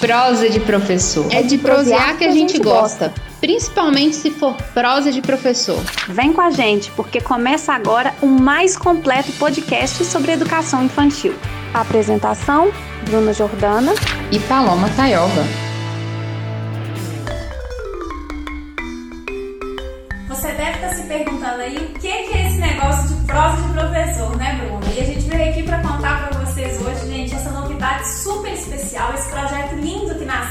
Prosa de professor. É de prosear que a gente gosta, principalmente se for prosa de professor. Vem com a gente, porque começa agora o mais completo podcast sobre educação infantil. A apresentação: Bruna Jordana e Paloma Taioba. Você deve estar se perguntando aí o que é esse negócio de prosa de professor, né, Bruna? E a gente veio aqui para contar para vocês hoje, gente, essa novidade super especial, esse projeto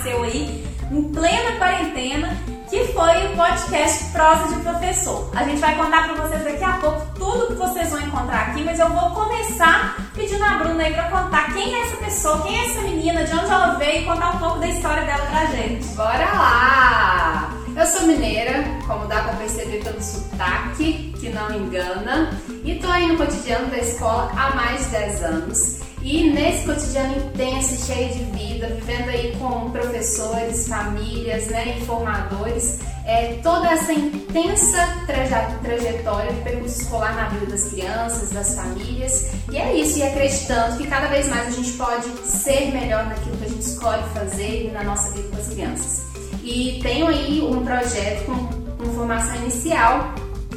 nasceu aí em plena quarentena, que foi o podcast Prosa de Professor. A gente vai contar para vocês daqui a pouco tudo que vocês vão encontrar aqui, mas eu vou começar pedindo a Bruna aí para contar quem é essa pessoa, quem é essa menina, de onde ela veio e contar um pouco da história dela pra gente. Bora lá! Eu sou mineira, como dá para perceber pelo sotaque, que não engana, e tô aí no cotidiano da escola há mais de 10 anos. E nesse cotidiano intenso e cheio de vida, vivendo aí com professores, famílias, né, informadores, é, toda essa intensa traje trajetória de percurso escolar na vida das crianças, das famílias. E é isso, e acreditando que cada vez mais a gente pode ser melhor naquilo que a gente escolhe fazer na nossa vida com as crianças. E tenho aí um projeto com, com formação inicial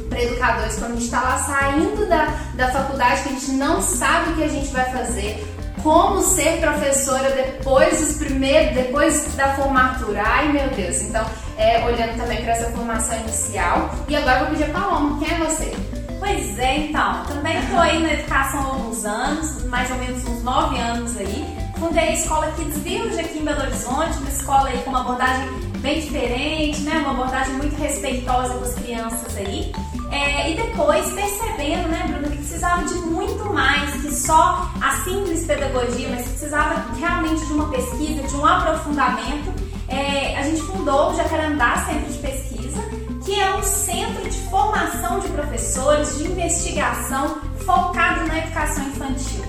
para educadores quando a gente está lá saindo da, da faculdade, que a gente não sabe o que a gente vai fazer, como ser professora depois dos primeiros, depois da formatura. Ai meu Deus! Então, é, olhando também para essa formação inicial. E agora vou pedir a Paloma, quem é você? Pois é, então, também estou aí na educação há alguns anos, mais ou menos uns nove anos aí. Fundei a escola Kids Village aqui em Belo Horizonte, uma escola aí com uma abordagem bem diferente, né? Uma abordagem muito respeitosa com as crianças aí. É, e depois percebendo, né, Bruna, que precisava de muito mais que só a simples pedagogia, mas precisava realmente de uma pesquisa, de um aprofundamento. É, a gente fundou o Jacarandá Centro de Pesquisa, que é um centro de formação de professores, de investigação focado na educação infantil.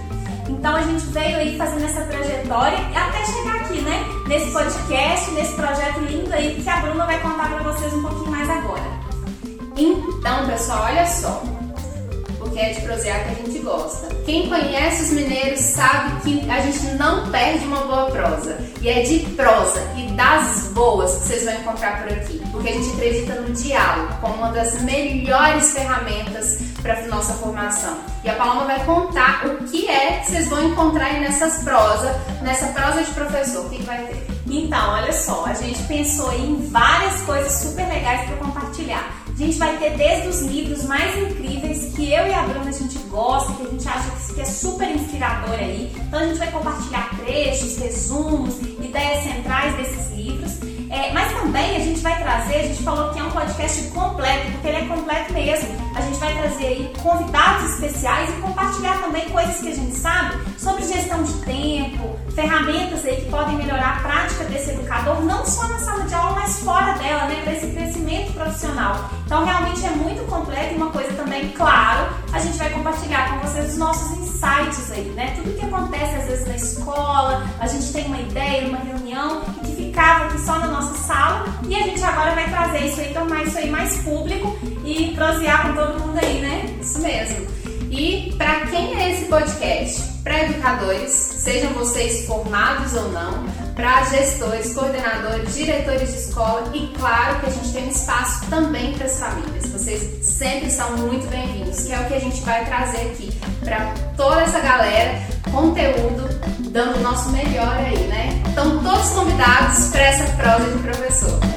Então a gente veio aí fazendo essa trajetória até chegar aqui, né? Nesse podcast, nesse projeto lindo aí que a Bruna vai contar para vocês um pouquinho mais agora. Então, pessoal, olha só. Porque é de prosear que a gente gosta. Quem conhece os mineiros sabe que a gente não perde uma boa prosa. E é de prosa e das boas que vocês vão encontrar por aqui. Porque a gente acredita no diálogo como uma das melhores ferramentas para nossa formação. E a Paloma vai contar o que é que vocês vão encontrar aí nessas prosas, nessa prosa de professor. O que, que vai ter? Então, olha só, a gente pensou em várias coisas super legais para compartilhar. A gente vai ter desde os livros mais incríveis que eu e a Bruna a gente gosta, que a gente acha que é super inspirador aí. Então a gente vai compartilhar trechos, resumos, ideias centrais desses livros. É, mas também a gente vai trazer, a gente falou que é um podcast completo, porque ele é completo mesmo. A gente vai trazer aí convidados especiais e compartilhar também coisas que a gente sabe sobre gestão de tempo, ferramentas aí que podem melhorar a prática desse educador, não só na sala de aula, mas fora dela, né, para esse crescimento profissional. Então realmente é muito completo e uma coisa também, claro, a gente vai compartilhar com vocês os nossos insights aí, né? Tudo que acontece às vezes na escola, a gente tem uma ideia, uma reunião que ficava aqui só na nossa sala e a gente agora vai trazer isso aí, tornar isso aí mais público e prosear com todo mundo aí, né? Isso mesmo. E para quem é esse podcast? Para educadores, sejam vocês formados ou não, para gestores, coordenadores, diretores de escola e claro que a gente tem um espaço também para as famílias. Vocês sempre são muito bem-vindos, que é o que a gente vai trazer aqui para toda essa galera, conteúdo, dando o nosso melhor aí, né? Então todos convidados para essa prosa de professor.